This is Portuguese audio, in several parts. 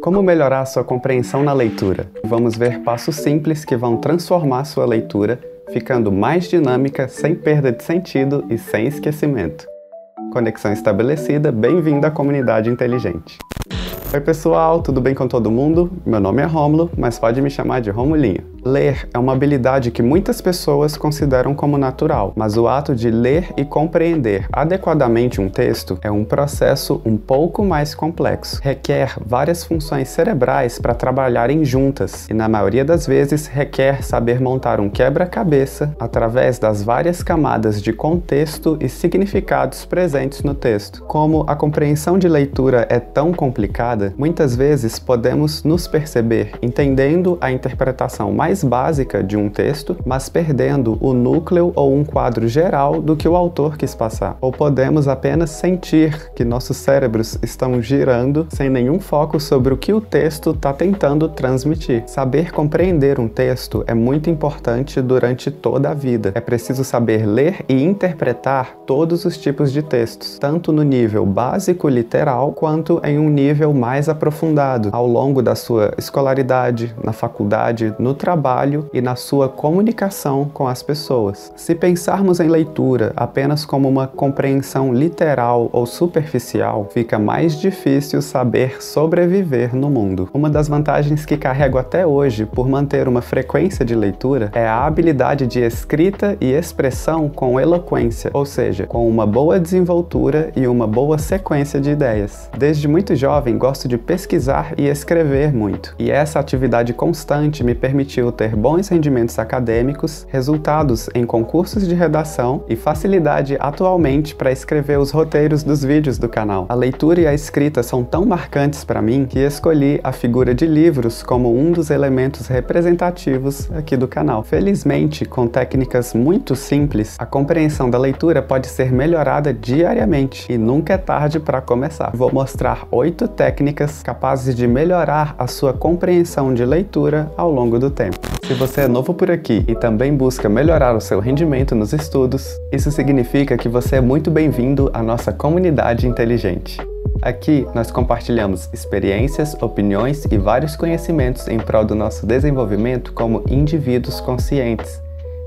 Como melhorar sua compreensão na leitura? Vamos ver passos simples que vão transformar sua leitura, ficando mais dinâmica, sem perda de sentido e sem esquecimento. Conexão estabelecida, bem-vindo à comunidade inteligente. Oi pessoal, tudo bem com todo mundo? Meu nome é Rômulo, mas pode me chamar de Romulinho. Ler é uma habilidade que muitas pessoas consideram como natural, mas o ato de ler e compreender adequadamente um texto é um processo um pouco mais complexo. Requer várias funções cerebrais para trabalharem juntas e, na maioria das vezes, requer saber montar um quebra-cabeça através das várias camadas de contexto e significados presentes no texto. Como a compreensão de leitura é tão complicada, muitas vezes podemos nos perceber entendendo a interpretação mais mais básica de um texto, mas perdendo o núcleo ou um quadro geral do que o autor quis passar. Ou podemos apenas sentir que nossos cérebros estão girando sem nenhum foco sobre o que o texto está tentando transmitir. Saber compreender um texto é muito importante durante toda a vida. É preciso saber ler e interpretar todos os tipos de textos, tanto no nível básico literal quanto em um nível mais aprofundado ao longo da sua escolaridade, na faculdade, no trabalho trabalho e na sua comunicação com as pessoas. Se pensarmos em leitura apenas como uma compreensão literal ou superficial, fica mais difícil saber sobreviver no mundo. Uma das vantagens que carrego até hoje por manter uma frequência de leitura é a habilidade de escrita e expressão com eloquência, ou seja, com uma boa desenvoltura e uma boa sequência de ideias. Desde muito jovem gosto de pesquisar e escrever muito, e essa atividade constante me permitiu ter bons rendimentos acadêmicos, resultados em concursos de redação e facilidade atualmente para escrever os roteiros dos vídeos do canal. A leitura e a escrita são tão marcantes para mim que escolhi a figura de livros como um dos elementos representativos aqui do canal. Felizmente, com técnicas muito simples, a compreensão da leitura pode ser melhorada diariamente e nunca é tarde para começar. Vou mostrar oito técnicas capazes de melhorar a sua compreensão de leitura ao longo do tempo. Se você é novo por aqui e também busca melhorar o seu rendimento nos estudos, isso significa que você é muito bem-vindo à nossa comunidade inteligente. Aqui nós compartilhamos experiências, opiniões e vários conhecimentos em prol do nosso desenvolvimento como indivíduos conscientes.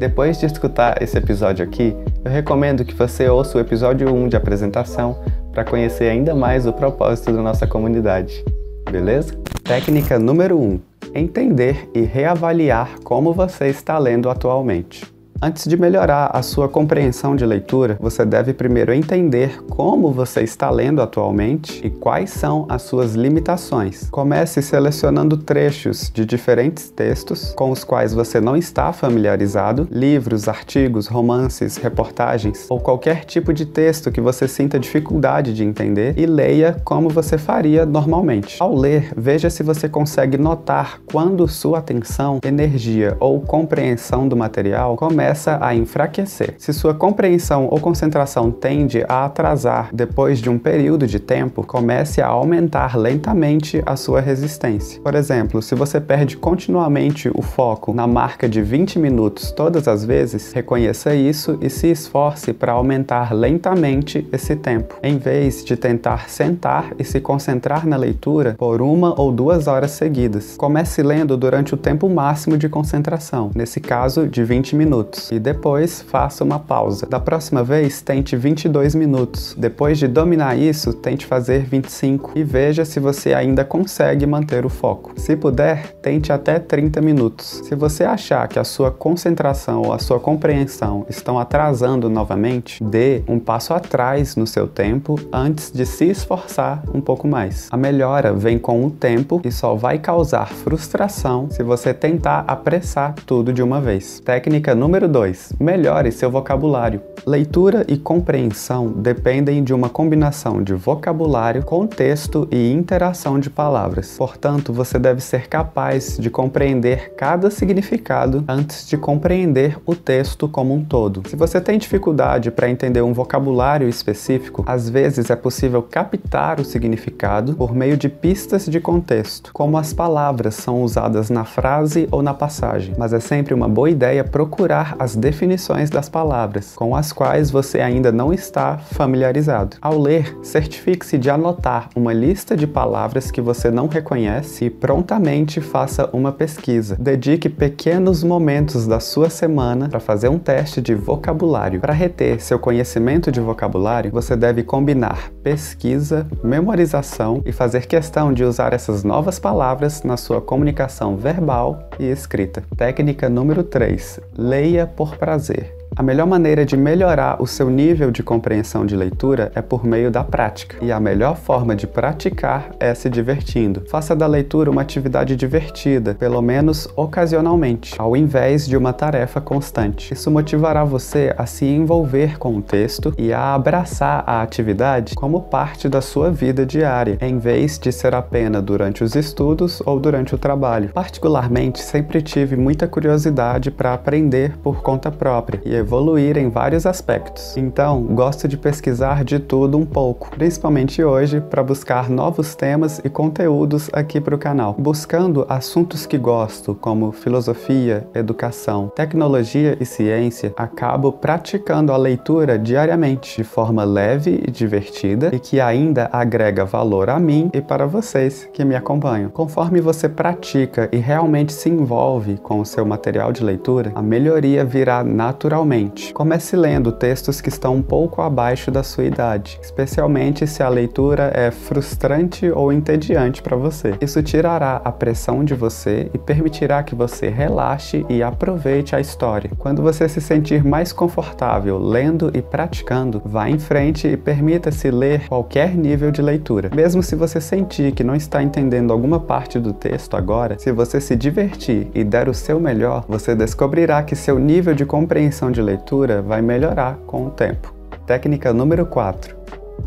Depois de escutar esse episódio aqui, eu recomendo que você ouça o episódio 1 de apresentação para conhecer ainda mais o propósito da nossa comunidade. Beleza? Técnica número 1: entender e reavaliar como você está lendo atualmente. Antes de melhorar a sua compreensão de leitura, você deve primeiro entender como você está lendo atualmente e quais são as suas limitações. Comece selecionando trechos de diferentes textos com os quais você não está familiarizado, livros, artigos, romances, reportagens ou qualquer tipo de texto que você sinta dificuldade de entender e leia como você faria normalmente. Ao ler, veja se você consegue notar quando sua atenção, energia ou compreensão do material começa começa a enfraquecer. Se sua compreensão ou concentração tende a atrasar depois de um período de tempo, comece a aumentar lentamente a sua resistência. Por exemplo, se você perde continuamente o foco na marca de 20 minutos todas as vezes, reconheça isso e se esforce para aumentar lentamente esse tempo, em vez de tentar sentar e se concentrar na leitura por uma ou duas horas seguidas. Comece lendo durante o tempo máximo de concentração, nesse caso de 20 minutos e depois faça uma pausa. Da próxima vez, tente 22 minutos. Depois de dominar isso, tente fazer 25 e veja se você ainda consegue manter o foco. Se puder, tente até 30 minutos. Se você achar que a sua concentração ou a sua compreensão estão atrasando novamente, dê um passo atrás no seu tempo antes de se esforçar um pouco mais. A melhora vem com o tempo e só vai causar frustração se você tentar apressar tudo de uma vez. Técnica número 2. Melhore seu vocabulário. Leitura e compreensão dependem de uma combinação de vocabulário, contexto e interação de palavras. Portanto, você deve ser capaz de compreender cada significado antes de compreender o texto como um todo. Se você tem dificuldade para entender um vocabulário específico, às vezes é possível captar o significado por meio de pistas de contexto, como as palavras são usadas na frase ou na passagem. Mas é sempre uma boa ideia procurar as definições das palavras, com as quais você ainda não está familiarizado. Ao ler, certifique-se de anotar uma lista de palavras que você não reconhece e prontamente faça uma pesquisa. Dedique pequenos momentos da sua semana para fazer um teste de vocabulário. Para reter seu conhecimento de vocabulário, você deve combinar pesquisa, memorização e fazer questão de usar essas novas palavras na sua comunicação verbal e escrita. Técnica número 3: leia por prazer. A melhor maneira de melhorar o seu nível de compreensão de leitura é por meio da prática. E a melhor forma de praticar é se divertindo. Faça da leitura uma atividade divertida, pelo menos ocasionalmente, ao invés de uma tarefa constante. Isso motivará você a se envolver com o texto e a abraçar a atividade como parte da sua vida diária, em vez de ser apenas durante os estudos ou durante o trabalho. Particularmente, sempre tive muita curiosidade para aprender por conta própria e evoluir em vários aspectos. Então, gosto de pesquisar de tudo um pouco, principalmente hoje, para buscar novos temas e conteúdos aqui para o canal. Buscando assuntos que gosto, como filosofia, educação, tecnologia e ciência, acabo praticando a leitura diariamente, de forma leve e divertida e que ainda agrega valor a mim e para vocês que me acompanham. Conforme você pratica e realmente se envolve com o seu material de leitura, a melhoria virá naturalmente Comece lendo textos que estão um pouco abaixo da sua idade, especialmente se a leitura é frustrante ou entediante para você. Isso tirará a pressão de você e permitirá que você relaxe e aproveite a história. Quando você se sentir mais confortável lendo e praticando, vá em frente e permita-se ler qualquer nível de leitura. Mesmo se você sentir que não está entendendo alguma parte do texto agora, se você se divertir e der o seu melhor, você descobrirá que seu nível de compreensão de de leitura vai melhorar com o tempo. Técnica número 4.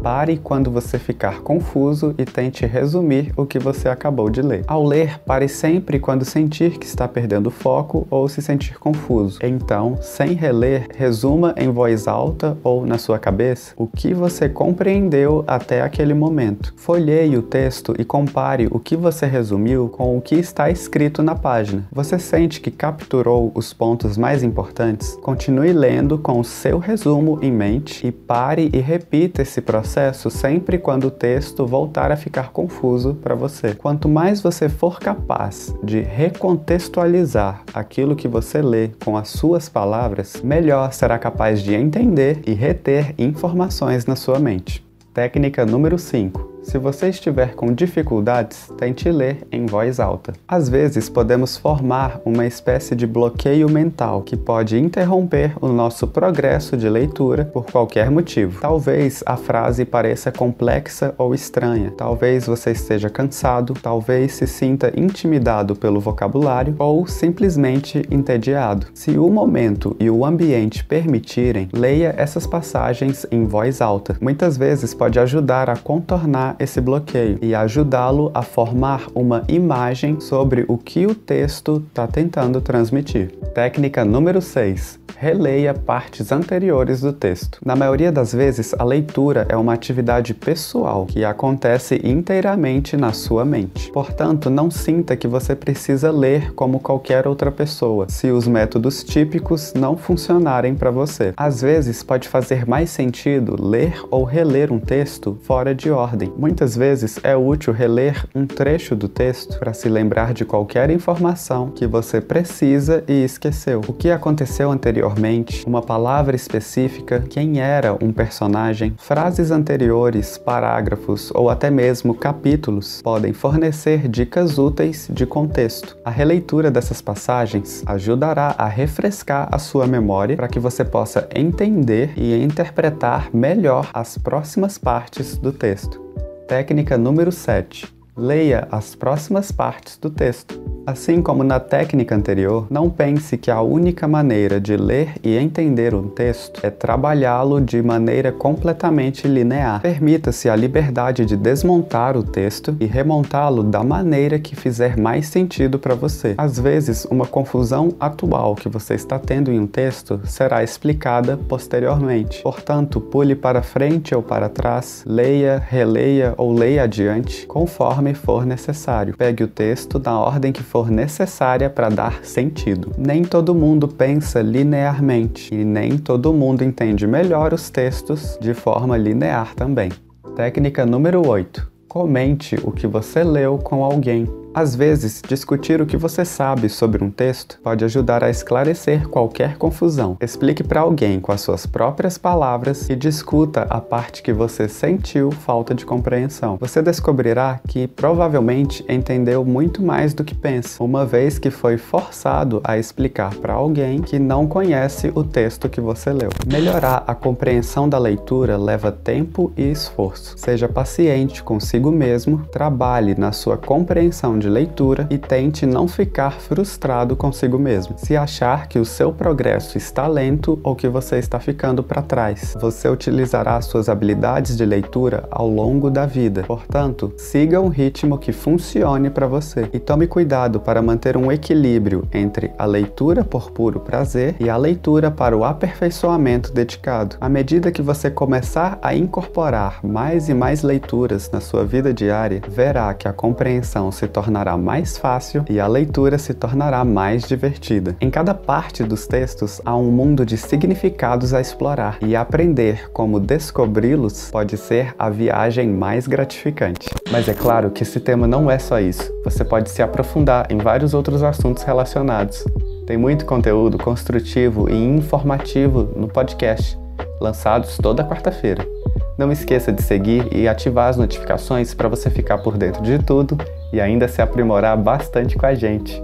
Pare quando você ficar confuso e tente resumir o que você acabou de ler. Ao ler, pare sempre quando sentir que está perdendo foco ou se sentir confuso. Então, sem reler, resuma em voz alta ou na sua cabeça o que você compreendeu até aquele momento. Folheie o texto e compare o que você resumiu com o que está escrito na página. Você sente que capturou os pontos mais importantes? Continue lendo com o seu resumo em mente e pare e repita esse processo processo sempre quando o texto voltar a ficar confuso para você. Quanto mais você for capaz de recontextualizar aquilo que você lê com as suas palavras, melhor será capaz de entender e reter informações na sua mente. Técnica número 5 se você estiver com dificuldades, tente ler em voz alta. Às vezes, podemos formar uma espécie de bloqueio mental que pode interromper o nosso progresso de leitura por qualquer motivo. Talvez a frase pareça complexa ou estranha, talvez você esteja cansado, talvez se sinta intimidado pelo vocabulário ou simplesmente entediado. Se o momento e o ambiente permitirem, leia essas passagens em voz alta. Muitas vezes pode ajudar a contornar esse bloqueio e ajudá-lo a formar uma imagem sobre o que o texto está tentando transmitir. Técnica número 6 releia partes anteriores do texto. Na maioria das vezes, a leitura é uma atividade pessoal que acontece inteiramente na sua mente. Portanto, não sinta que você precisa ler como qualquer outra pessoa, se os métodos típicos não funcionarem para você. Às vezes, pode fazer mais sentido ler ou reler um texto fora de ordem. Muitas vezes é útil reler um trecho do texto para se lembrar de qualquer informação que você precisa e esqueceu. O que aconteceu anteriormente uma palavra específica, quem era um personagem, frases anteriores, parágrafos ou até mesmo capítulos podem fornecer dicas úteis de contexto. A releitura dessas passagens ajudará a refrescar a sua memória para que você possa entender e interpretar melhor as próximas partes do texto. Técnica número 7. Leia as próximas partes do texto. Assim como na técnica anterior, não pense que a única maneira de ler e entender um texto é trabalhá-lo de maneira completamente linear. Permita-se a liberdade de desmontar o texto e remontá-lo da maneira que fizer mais sentido para você. Às vezes, uma confusão atual que você está tendo em um texto será explicada posteriormente. Portanto, pule para frente ou para trás, leia, releia ou leia adiante, conforme conforme for necessário. Pegue o texto na ordem que for necessária para dar sentido. Nem todo mundo pensa linearmente e nem todo mundo entende melhor os textos de forma linear também. Técnica número 8. Comente o que você leu com alguém. Às vezes, discutir o que você sabe sobre um texto pode ajudar a esclarecer qualquer confusão. Explique para alguém com as suas próprias palavras e discuta a parte que você sentiu falta de compreensão. Você descobrirá que provavelmente entendeu muito mais do que pensa, uma vez que foi forçado a explicar para alguém que não conhece o texto que você leu. Melhorar a compreensão da leitura leva tempo e esforço. Seja paciente consigo mesmo, trabalhe na sua compreensão de leitura e tente não ficar frustrado consigo mesmo. Se achar que o seu progresso está lento ou que você está ficando para trás, você utilizará suas habilidades de leitura ao longo da vida. Portanto, siga um ritmo que funcione para você e tome cuidado para manter um equilíbrio entre a leitura por puro prazer e a leitura para o aperfeiçoamento dedicado. À medida que você começar a incorporar mais e mais leituras na sua vida diária, verá que a compreensão se torna tornará mais fácil e a leitura se tornará mais divertida. Em cada parte dos textos há um mundo de significados a explorar e aprender como descobri-los pode ser a viagem mais gratificante. Mas é claro que esse tema não é só isso. Você pode se aprofundar em vários outros assuntos relacionados. Tem muito conteúdo construtivo e informativo no podcast, lançados toda quarta-feira. Não esqueça de seguir e ativar as notificações para você ficar por dentro de tudo e ainda se aprimorar bastante com a gente.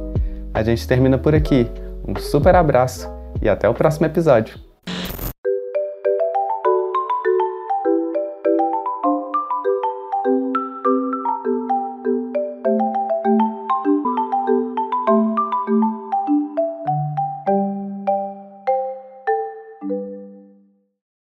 A gente termina por aqui. Um super abraço e até o próximo episódio.